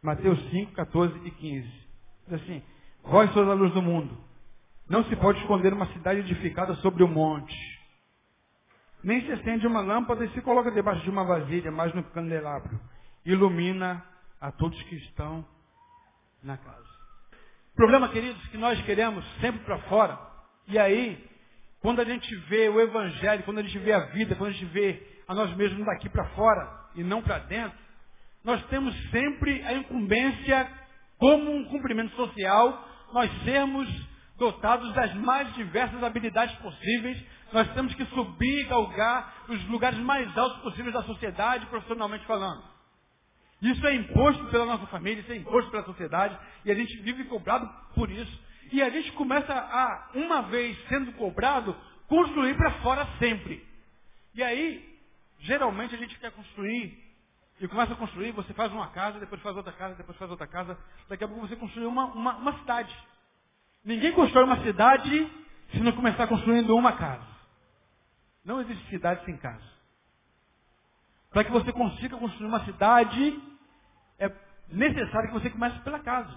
Mateus 5, 14 e 15. Diz assim, vós sois a luz do mundo. Não se pode esconder uma cidade edificada sobre o um monte. Nem se acende uma lâmpada e se coloca debaixo de uma vasilha, mas no candelabro. Ilumina a todos que estão na casa. O problema, queridos, é que nós queremos sempre para fora. E aí, quando a gente vê o Evangelho, quando a gente vê a vida, quando a gente vê a nós mesmos daqui para fora e não para dentro, nós temos sempre a incumbência, como um cumprimento social, nós sermos dotados das mais diversas habilidades possíveis. Nós temos que subir e galgar os lugares mais altos possíveis da sociedade, profissionalmente falando. Isso é imposto pela nossa família, isso é imposto pela sociedade, e a gente vive cobrado por isso. E a gente começa a, uma vez sendo cobrado, construir para fora sempre. E aí, geralmente a gente quer construir, e começa a construir, você faz uma casa, depois faz outra casa, depois faz outra casa, daqui a pouco você construiu uma, uma, uma cidade. Ninguém constrói uma cidade se não começar construindo uma casa. Não existe cidade sem casa. Para que você consiga construir uma cidade, é necessário que você comece pela casa.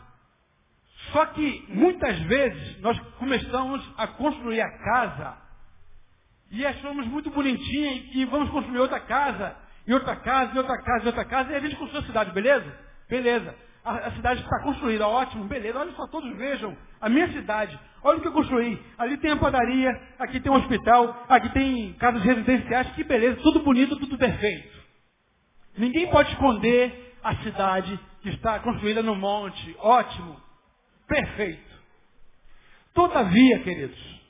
Só que muitas vezes nós começamos a construir a casa e achamos muito bonitinha e vamos construir outra casa, e outra casa, e outra casa, e outra casa, e a gente construiu a cidade, beleza? Beleza. A, a cidade está construída, ótimo, beleza. Olha só, todos vejam a minha cidade. Olha o que eu construí. Ali tem a padaria, aqui tem um hospital, aqui tem casas residenciais, que beleza, tudo bonito, tudo perfeito. Ninguém pode esconder a cidade que está construída no monte. Ótimo. Perfeito. Todavia, queridos,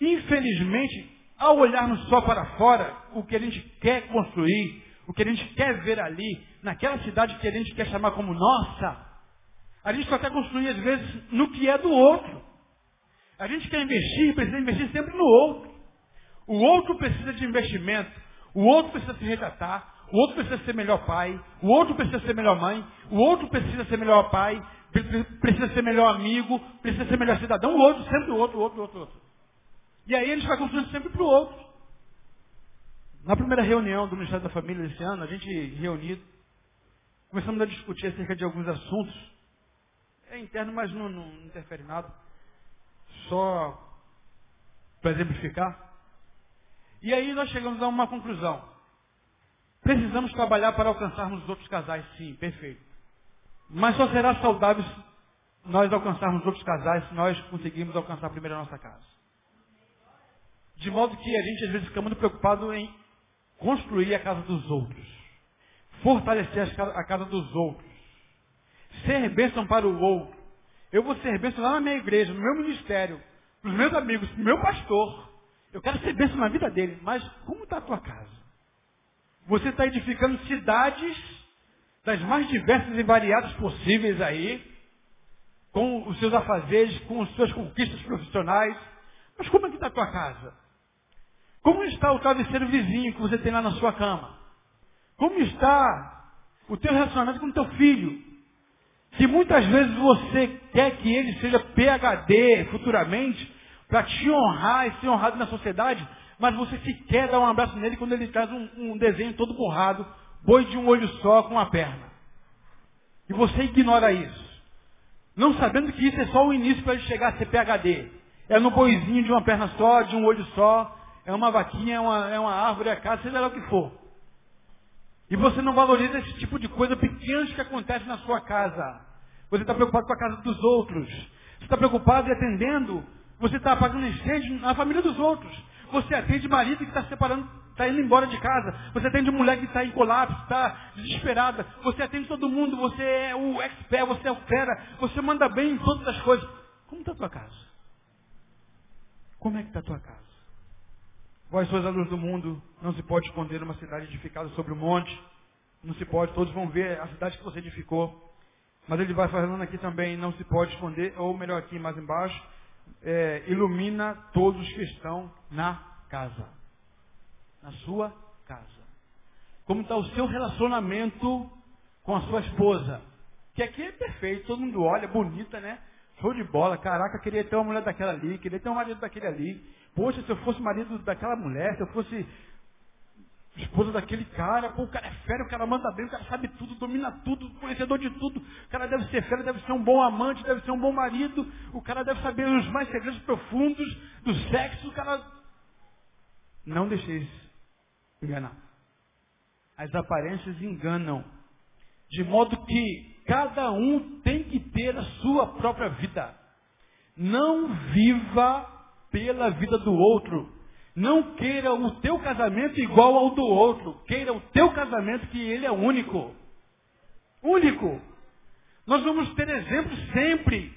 infelizmente, ao olharmos só para fora, o que a gente quer construir, o que a gente quer ver ali, naquela cidade que a gente quer chamar como nossa, a gente só quer construir, às vezes, no que é do outro. A gente quer investir, precisa investir sempre no outro. O outro precisa de investimento. O outro precisa se resgatar. O outro precisa ser melhor pai. O outro precisa ser melhor mãe. O outro precisa ser melhor pai. Precisa ser melhor amigo. Precisa ser melhor cidadão. O outro, sempre o outro, o outro, o outro, outro. E aí a gente vai construindo sempre para o outro. Na primeira reunião do Ministério da Família desse ano, a gente reunido, começamos a discutir acerca de alguns assuntos. É interno, mas não, não interfere nada. Só para exemplificar. E aí nós chegamos a uma conclusão. Precisamos trabalhar para alcançarmos os outros casais, sim, perfeito. Mas só será saudável se nós alcançarmos os outros casais se nós conseguirmos alcançar primeiro a nossa casa. De modo que a gente às vezes fica muito preocupado em construir a casa dos outros, fortalecer a casa dos outros, ser bênção para o outro. Eu vou ser bênção lá na minha igreja, no meu ministério, para os meus amigos, para o meu pastor. Eu quero ser bênção na vida dele, mas como está a tua casa? Você está edificando cidades das mais diversas e variadas possíveis aí, com os seus afazeres, com as suas conquistas profissionais. Mas como é que está a tua casa? Como está o travesseiro vizinho que você tem lá na sua cama? Como está o teu relacionamento com o teu filho? Que muitas vezes você quer que ele seja PHD futuramente, para te honrar e ser honrado na sociedade, mas você sequer dá um abraço nele quando ele traz um, um desenho todo borrado, boi de um olho só com uma perna. E você ignora isso. Não sabendo que isso é só o início para ele chegar a ser PHD. É no boizinho de uma perna só, de um olho só, é uma vaquinha, é uma, é uma árvore, é casa, seja lá o que for. E você não valoriza esse tipo de coisa pequenas que acontece na sua casa. Você está preocupado com a casa dos outros. Você está preocupado e atendendo. Você está apagando incêndio na família dos outros. Você atende marido que está separando, está indo embora de casa. Você atende mulher que está em colapso, está desesperada. Você atende todo mundo. Você é o expert, você é o fera. Você manda bem em todas as coisas. Como está a tua casa? Como é que está a tua casa? Vós sois a luz do mundo. Não se pode esconder uma cidade edificada sobre o um monte. Não se pode. Todos vão ver a cidade que você edificou. Mas ele vai falando aqui também, não se pode esconder, ou melhor aqui mais embaixo, é, ilumina todos que estão na casa. Na sua casa. Como está o seu relacionamento com a sua esposa? Que aqui é perfeito, todo mundo olha, bonita, né? Show de bola, caraca, queria ter uma mulher daquela ali, queria ter um marido daquele ali. Poxa, se eu fosse marido daquela mulher, se eu fosse esposa daquele cara, pô, o cara é fera, o cara manda bem, o cara sabe tudo, domina tudo, conhecedor de tudo. O cara deve ser fera, deve ser um bom amante, deve ser um bom marido. O cara deve saber os mais segredos profundos do sexo. O cara. Não deixeis enganar. As aparências enganam. De modo que cada um tem que ter a sua própria vida. Não viva pela vida do outro. Não queira o teu casamento igual ao do outro. Queira o teu casamento que ele é único. Único. Nós vamos ter exemplos sempre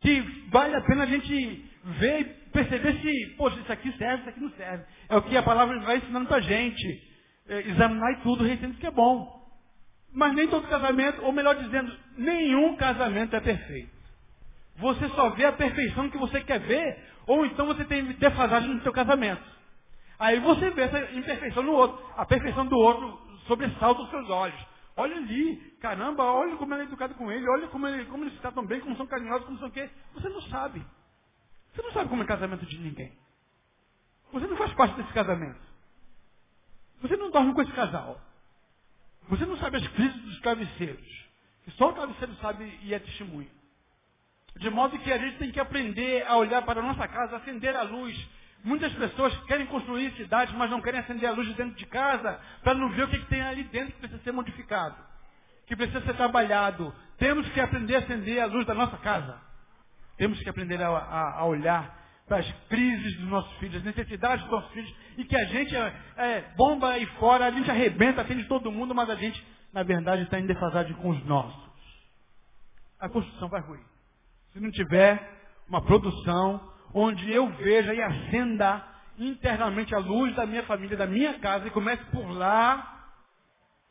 que vale a pena a gente ver e perceber se, poxa, isso aqui serve, isso aqui não serve. É o que a palavra vai ensinando para a gente. É, examinar e tudo, reitendo que é bom. Mas nem todo casamento, ou melhor dizendo, nenhum casamento é perfeito. Você só vê a perfeição que você quer ver, ou então você tem defasagem no seu casamento. Aí você vê essa imperfeição no outro. A perfeição do outro sobressalta os seus olhos. Olha ali, caramba, olha como ele é educado com ele, olha como, ele, como eles se tratam bem, como são carinhosos, como são o quê. Você não sabe. Você não sabe como é casamento de ninguém. Você não faz parte desse casamento. Você não dorme com esse casal. Você não sabe as crises dos travesseiros. Só o travesseiro sabe e é testemunho. De modo que a gente tem que aprender a olhar para a nossa casa, acender a luz. Muitas pessoas querem construir cidades, mas não querem acender a luz dentro de casa para não ver o que, que tem ali dentro que precisa ser modificado, que precisa ser trabalhado. Temos que aprender a acender a luz da nossa casa. Temos que aprender a, a, a olhar para as crises dos nossos filhos, as necessidades dos nossos filhos, e que a gente é, é, bomba aí fora, a gente arrebenta, atende todo mundo, mas a gente, na verdade, está em defasagem com os nossos. A construção vai ruir. Se não tiver uma produção onde eu veja e acenda internamente a luz da minha família, da minha casa, e comece por lá,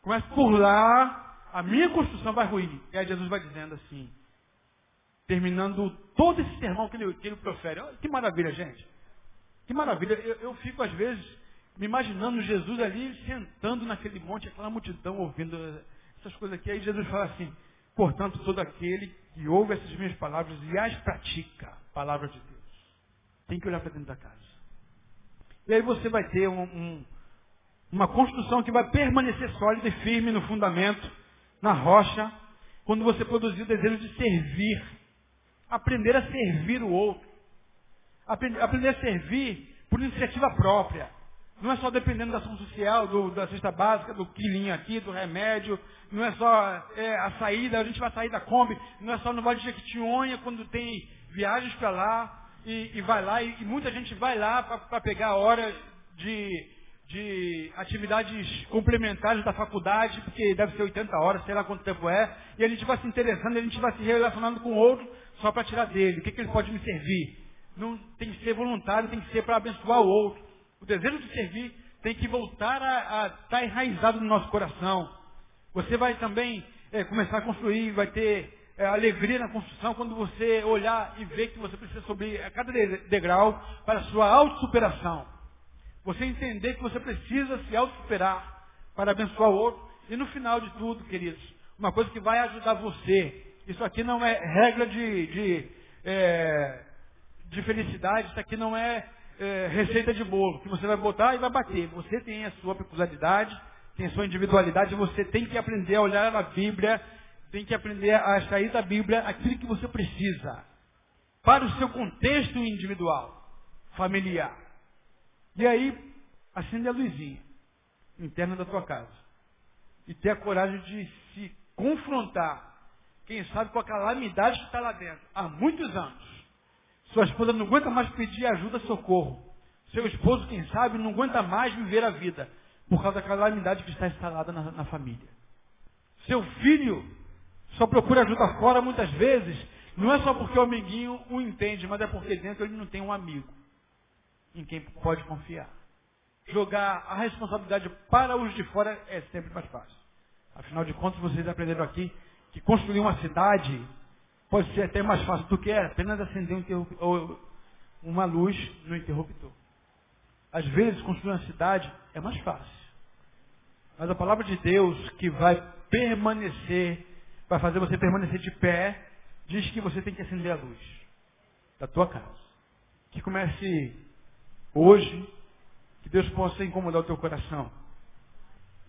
comece por lá, a minha construção vai ruir. E aí Jesus vai dizendo assim, terminando todo esse sermão que ele, que ele profere. Olha, que maravilha, gente. Que maravilha. Eu, eu, fico, às vezes, me imaginando Jesus ali sentando naquele monte, aquela multidão ouvindo essas coisas aqui. Aí Jesus fala assim, portanto, todo aquele que ouve essas minhas palavras e as pratica, palavra de Deus, tem que olhar para dentro da casa. E aí você vai ter um, um, uma construção que vai permanecer sólida e firme no fundamento, na rocha, quando você produzir o desejo de servir aprender a servir o outro. Aprender a servir por iniciativa própria. Não é só dependendo da ação social, do, da cesta básica, do quilinho aqui, do remédio. Não é só é, a saída, a gente vai sair da Kombi. Não é só no Vale de Jequitinhonha, quando tem viagens para lá. E, e, vai lá, e, e, muita gente vai lá para pegar a hora de, de atividades complementares da faculdade, porque deve ser 80 horas, sei lá quanto tempo é. E a gente vai se interessando, a gente vai se relacionando com o outro só para tirar dele. O que, que ele pode me servir? Não tem que ser voluntário, tem que ser para abençoar o outro. O desejo de servir tem que voltar a, estar tá enraizado no nosso coração. Você vai também é, começar a construir, vai ter é, alegria na construção quando você olhar e ver que você precisa subir a cada degrau para a sua autossuperação. Você entender que você precisa se autossuperar para abençoar o outro. E no final de tudo, queridos, uma coisa que vai ajudar você isso aqui não é regra de, de, é, de felicidade, isso aqui não é, é, receita de bolo, que você vai botar e vai bater. Você tem a sua peculiaridade, tem a sua individualidade, você tem que aprender a olhar na Bíblia, tem que aprender a extrair da Bíblia aquilo que você precisa. Para o seu contexto individual, familiar. E aí, acende a luzinha interna da tua casa. E ter a coragem de se confrontar quem sabe com a calamidade que está lá dentro, há muitos anos. Sua esposa não aguenta mais pedir ajuda, socorro. Seu esposo, quem sabe, não aguenta mais viver a vida, por causa da calamidade que está instalada na, na família. Seu filho só procura ajuda fora muitas vezes, não é só porque o amiguinho o entende, mas é porque dentro ele não tem um amigo em quem pode confiar. Jogar a responsabilidade para os de fora é sempre mais fácil. Afinal de contas, vocês aprenderam aqui que construir uma cidade pode ser até mais fácil do que é apenas acender um uma luz no interruptor. Às vezes, construir uma cidade é mais fácil. Mas a palavra de Deus que vai permanecer, vai fazer você permanecer de pé, diz que você tem que acender a luz da tua casa. Que comece hoje, que Deus possa incomodar o teu coração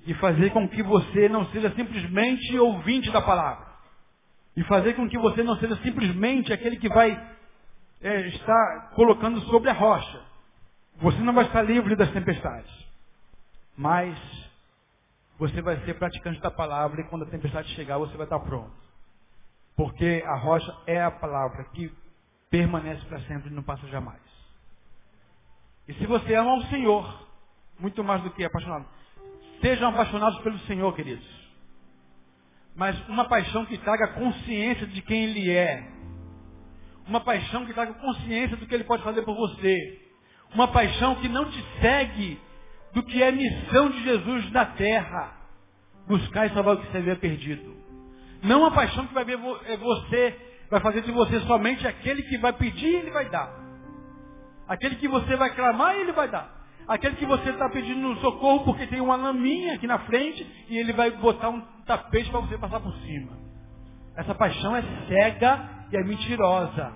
e fazer com que você não seja simplesmente ouvinte da palavra. E fazer com que você não seja simplesmente aquele que vai é, estar colocando sobre a rocha. Você não vai estar livre das tempestades. Mas você vai ser praticante da palavra e quando a tempestade chegar você vai estar pronto. Porque a rocha é a palavra que permanece para sempre e não passa jamais. E se você ama o Senhor, muito mais do que apaixonado, Sejam apaixonados pelo Senhor, queridos. Mas uma paixão que traga consciência de quem Ele é. Uma paixão que traga consciência do que Ele pode fazer por você. Uma paixão que não te segue do que é a missão de Jesus na terra. Buscar e salvar o que se havia perdido. Não uma paixão que vai ver é você vai fazer de você somente aquele que vai pedir e ele vai dar. Aquele que você vai clamar e ele vai dar. Aquele que você está pedindo socorro porque tem uma laminha aqui na frente e ele vai botar um tapete para você passar por cima. Essa paixão é cega e é mentirosa.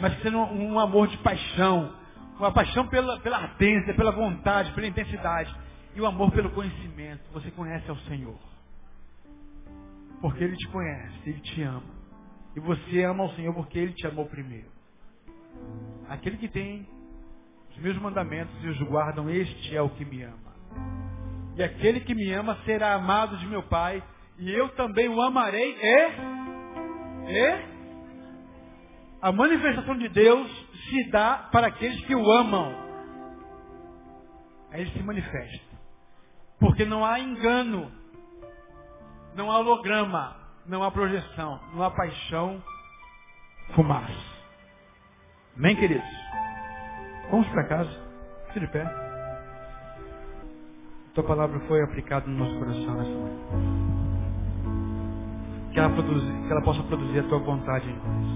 Mas sendo um, amor de paixão. Uma paixão pela, pela ardência, pela vontade, pela intensidade. E o amor pelo conhecimento. Você conhece ao Senhor. Porque Ele te conhece, Ele te ama. E você ama ao Senhor porque Ele te amou primeiro. Aquele que tem os meus mandamentos e os guardam, este é o que me ama. E aquele que me ama será amado de meu Pai, e eu também o amarei e. E. A manifestação de Deus se dá para aqueles que o amam. Aí ele se manifesta. Porque não há engano, não há holograma, não há projeção, não há paixão, fumaça. Amém, queridos? Vamos para casa. Fique de pé. Tua palavra foi aplicada no nosso coração nessa manhã. Que ela, que ela possa produzir a tua vontade em nós.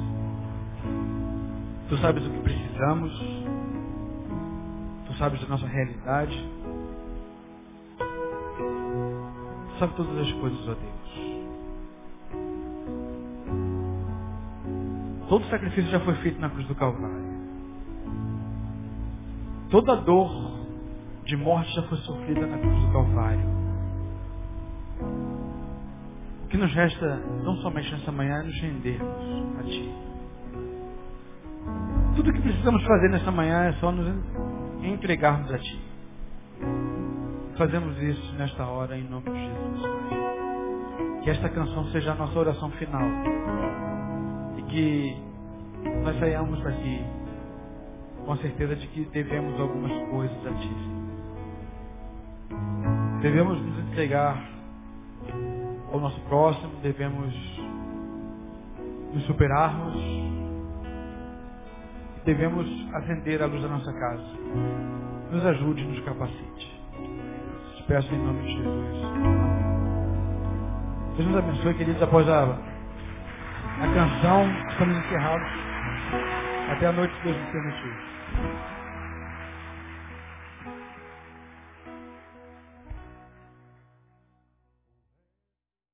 Tu sabes o que precisamos. Tu sabes da nossa realidade. Tu sabes todas as coisas, ó Deus. Todo sacrifício já foi feito na cruz do Calvário. Toda dor de morte já foi sofrida na cruz do Calvário. O que nos resta, não somente nessa manhã, é nos rendermos a Ti. Tudo o que precisamos fazer nessa manhã é só nos entregarmos a Ti. Fazemos isso nesta hora em nome de Jesus. Que esta canção seja a nossa oração final. E que nós saiamos daqui com certeza de que devemos algumas coisas a Ti. Devemos nos entregar ao nosso próximo, devemos nos superarmos, devemos acender a luz da nossa casa. Nos ajude, nos capacite. Te peço em nome de Jesus. Deus nos abençoe, queridos, após a, a canção, estamos encerrados. Até a noite, Deus nos permitir.